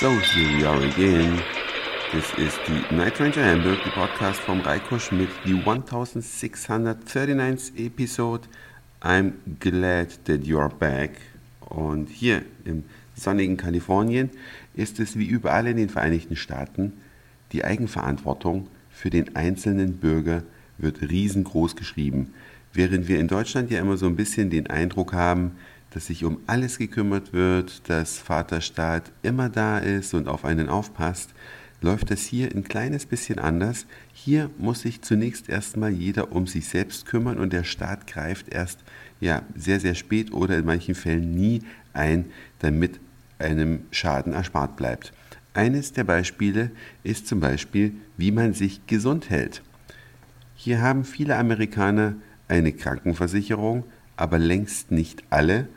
So, here we are again. This is the Night Ranger Hamburg, the podcast from Reiko Schmidt, the 1639th episode. I'm glad that you are back. Und hier im sonnigen Kalifornien ist es wie überall in den Vereinigten Staaten, die Eigenverantwortung für den einzelnen Bürger wird riesengroß geschrieben. Während wir in Deutschland ja immer so ein bisschen den Eindruck haben, dass sich um alles gekümmert wird, dass Vaterstaat immer da ist und auf einen aufpasst, läuft das hier ein kleines bisschen anders. Hier muss sich zunächst erstmal jeder um sich selbst kümmern und der Staat greift erst ja sehr sehr spät oder in manchen Fällen nie ein, damit einem Schaden erspart bleibt. Eines der Beispiele ist zum Beispiel, wie man sich gesund hält. Hier haben viele Amerikaner eine Krankenversicherung, aber längst nicht alle.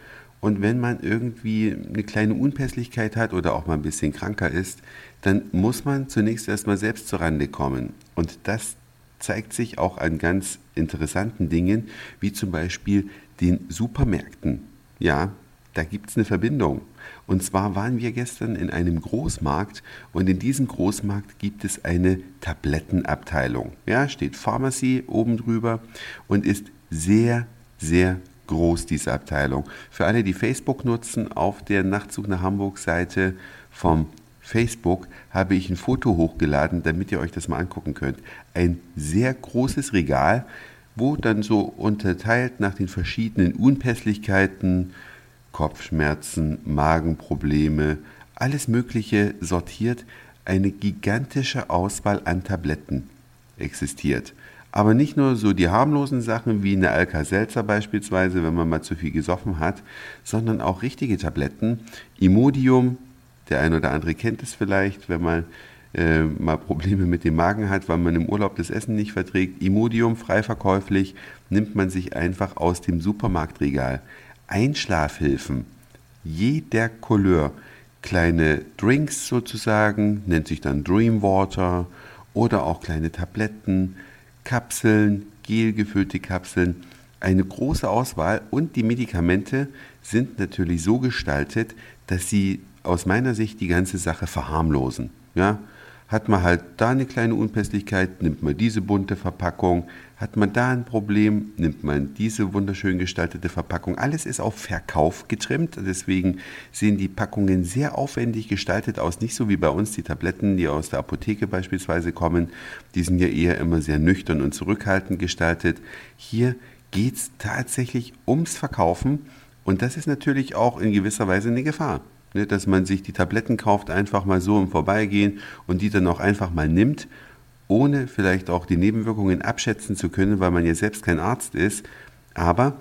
Und wenn man irgendwie eine kleine Unpässlichkeit hat oder auch mal ein bisschen kranker ist, dann muss man zunächst erstmal selbst zurande kommen. Und das zeigt sich auch an ganz interessanten Dingen, wie zum Beispiel den Supermärkten. Ja, da gibt es eine Verbindung. Und zwar waren wir gestern in einem Großmarkt und in diesem Großmarkt gibt es eine Tablettenabteilung. Ja, steht Pharmacy oben drüber und ist sehr, sehr groß, diese Abteilung. Für alle, die Facebook nutzen, auf der Nachtzug nach Hamburg Seite vom Facebook habe ich ein Foto hochgeladen, damit ihr euch das mal angucken könnt. Ein sehr großes Regal, wo dann so unterteilt nach den verschiedenen Unpässlichkeiten, Kopfschmerzen, Magenprobleme, alles Mögliche sortiert, eine gigantische Auswahl an Tabletten existiert. Aber nicht nur so die harmlosen Sachen wie eine Alka-Seltzer beispielsweise, wenn man mal zu viel gesoffen hat, sondern auch richtige Tabletten. Imodium, der ein oder andere kennt es vielleicht, wenn man äh, mal Probleme mit dem Magen hat, weil man im Urlaub das Essen nicht verträgt. Imodium, frei verkäuflich, nimmt man sich einfach aus dem Supermarktregal. Einschlafhilfen jeder Couleur, kleine Drinks sozusagen, nennt sich dann Dreamwater oder auch kleine Tabletten, Kapseln, gelgefüllte Kapseln, eine große Auswahl und die Medikamente sind natürlich so gestaltet, dass sie aus meiner Sicht die ganze Sache verharmlosen. Ja, hat man halt da eine kleine Unpässlichkeit, nimmt man diese bunte Verpackung. Hat man da ein Problem, nimmt man diese wunderschön gestaltete Verpackung. Alles ist auf Verkauf getrimmt, deswegen sehen die Packungen sehr aufwendig gestaltet aus. Nicht so wie bei uns die Tabletten, die aus der Apotheke beispielsweise kommen. Die sind ja eher immer sehr nüchtern und zurückhaltend gestaltet. Hier geht es tatsächlich ums Verkaufen und das ist natürlich auch in gewisser Weise eine Gefahr. Ne, dass man sich die Tabletten kauft, einfach mal so im Vorbeigehen und die dann auch einfach mal nimmt, ohne vielleicht auch die Nebenwirkungen abschätzen zu können, weil man ja selbst kein Arzt ist. Aber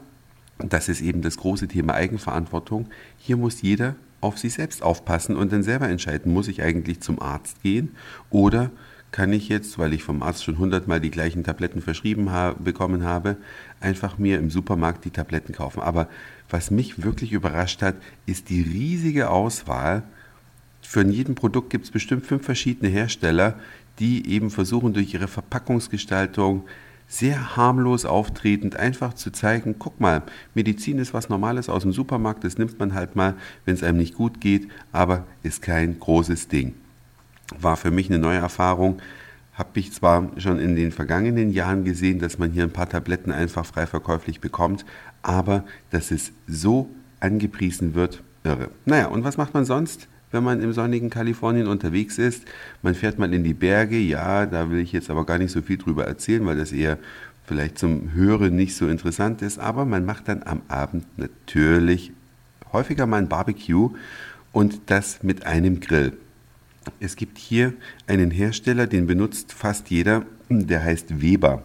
das ist eben das große Thema Eigenverantwortung. Hier muss jeder auf sich selbst aufpassen und dann selber entscheiden, muss ich eigentlich zum Arzt gehen oder kann ich jetzt, weil ich vom Arzt schon hundertmal die gleichen Tabletten verschrieben ha bekommen habe, einfach mir im Supermarkt die Tabletten kaufen. Aber was mich wirklich überrascht hat, ist die riesige Auswahl. Für jedem Produkt gibt es bestimmt fünf verschiedene Hersteller, die eben versuchen, durch ihre Verpackungsgestaltung sehr harmlos auftretend einfach zu zeigen, guck mal, Medizin ist was Normales aus dem Supermarkt, das nimmt man halt mal, wenn es einem nicht gut geht, aber ist kein großes Ding. War für mich eine neue Erfahrung. Habe ich zwar schon in den vergangenen Jahren gesehen, dass man hier ein paar Tabletten einfach frei verkäuflich bekommt, aber dass es so angepriesen wird, irre. Naja, und was macht man sonst? wenn man im sonnigen Kalifornien unterwegs ist. Man fährt mal in die Berge, ja, da will ich jetzt aber gar nicht so viel drüber erzählen, weil das eher vielleicht zum Hören nicht so interessant ist, aber man macht dann am Abend natürlich häufiger mal ein Barbecue und das mit einem Grill. Es gibt hier einen Hersteller, den benutzt fast jeder, der heißt Weber.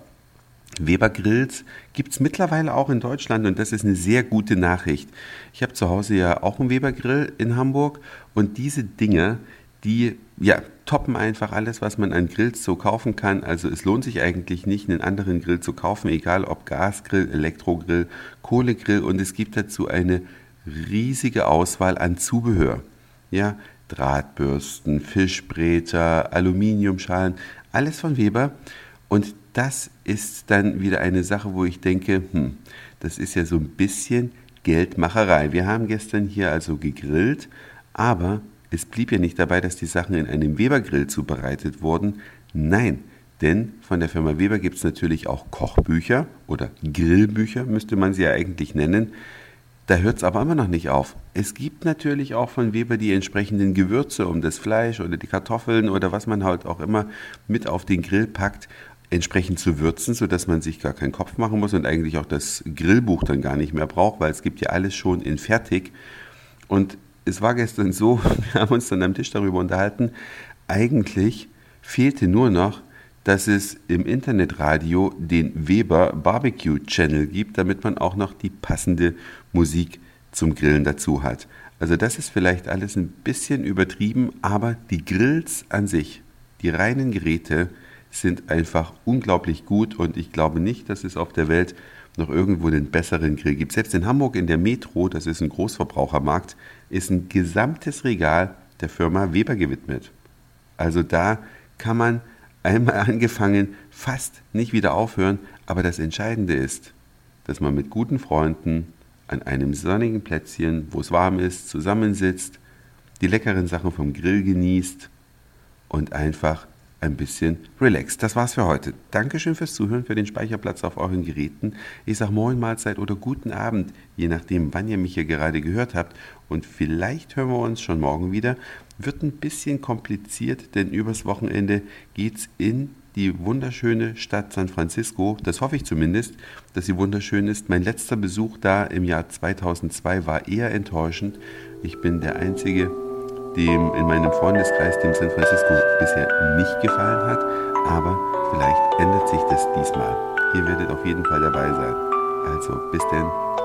Weber Grills gibt es mittlerweile auch in Deutschland und das ist eine sehr gute Nachricht. Ich habe zu Hause ja auch einen Weber Grill in Hamburg und diese Dinge, die ja, toppen einfach alles, was man an Grills so kaufen kann. Also es lohnt sich eigentlich nicht, einen anderen Grill zu kaufen, egal ob Gasgrill, Elektrogrill, Kohlegrill und es gibt dazu eine riesige Auswahl an Zubehör. Ja, Drahtbürsten, Fischbräter, Aluminiumschalen, alles von Weber. Und das ist dann wieder eine Sache, wo ich denke, hm, das ist ja so ein bisschen Geldmacherei. Wir haben gestern hier also gegrillt, aber es blieb ja nicht dabei, dass die Sachen in einem Weber-Grill zubereitet wurden. Nein, denn von der Firma Weber gibt es natürlich auch Kochbücher oder Grillbücher, müsste man sie ja eigentlich nennen. Da hört es aber immer noch nicht auf. Es gibt natürlich auch von Weber die entsprechenden Gewürze, um das Fleisch oder die Kartoffeln oder was man halt auch immer mit auf den Grill packt, entsprechend zu würzen, sodass man sich gar keinen Kopf machen muss und eigentlich auch das Grillbuch dann gar nicht mehr braucht, weil es gibt ja alles schon in fertig. Und es war gestern so, wir haben uns dann am Tisch darüber unterhalten, eigentlich fehlte nur noch, dass es im Internetradio den Weber Barbecue Channel gibt, damit man auch noch die passende Musik zum Grillen dazu hat. Also das ist vielleicht alles ein bisschen übertrieben, aber die Grills an sich, die reinen Geräte, sind einfach unglaublich gut und ich glaube nicht, dass es auf der Welt noch irgendwo den besseren Grill gibt. Selbst in Hamburg in der Metro, das ist ein Großverbrauchermarkt, ist ein gesamtes Regal der Firma Weber gewidmet. Also da kann man einmal angefangen fast nicht wieder aufhören, aber das Entscheidende ist, dass man mit guten Freunden an einem sonnigen Plätzchen, wo es warm ist, zusammensitzt, die leckeren Sachen vom Grill genießt und einfach ein bisschen relaxed. Das war's für heute. Dankeschön fürs Zuhören, für den Speicherplatz auf euren Geräten. Ich sage Moin, Mahlzeit oder guten Abend, je nachdem, wann ihr mich hier gerade gehört habt. Und vielleicht hören wir uns schon morgen wieder. Wird ein bisschen kompliziert, denn übers Wochenende geht's in die wunderschöne Stadt San Francisco. Das hoffe ich zumindest, dass sie wunderschön ist. Mein letzter Besuch da im Jahr 2002 war eher enttäuschend. Ich bin der einzige dem in meinem Freundeskreis, dem San Francisco bisher nicht gefallen hat. Aber vielleicht ändert sich das diesmal. Ihr werdet auf jeden Fall dabei sein. Also bis denn.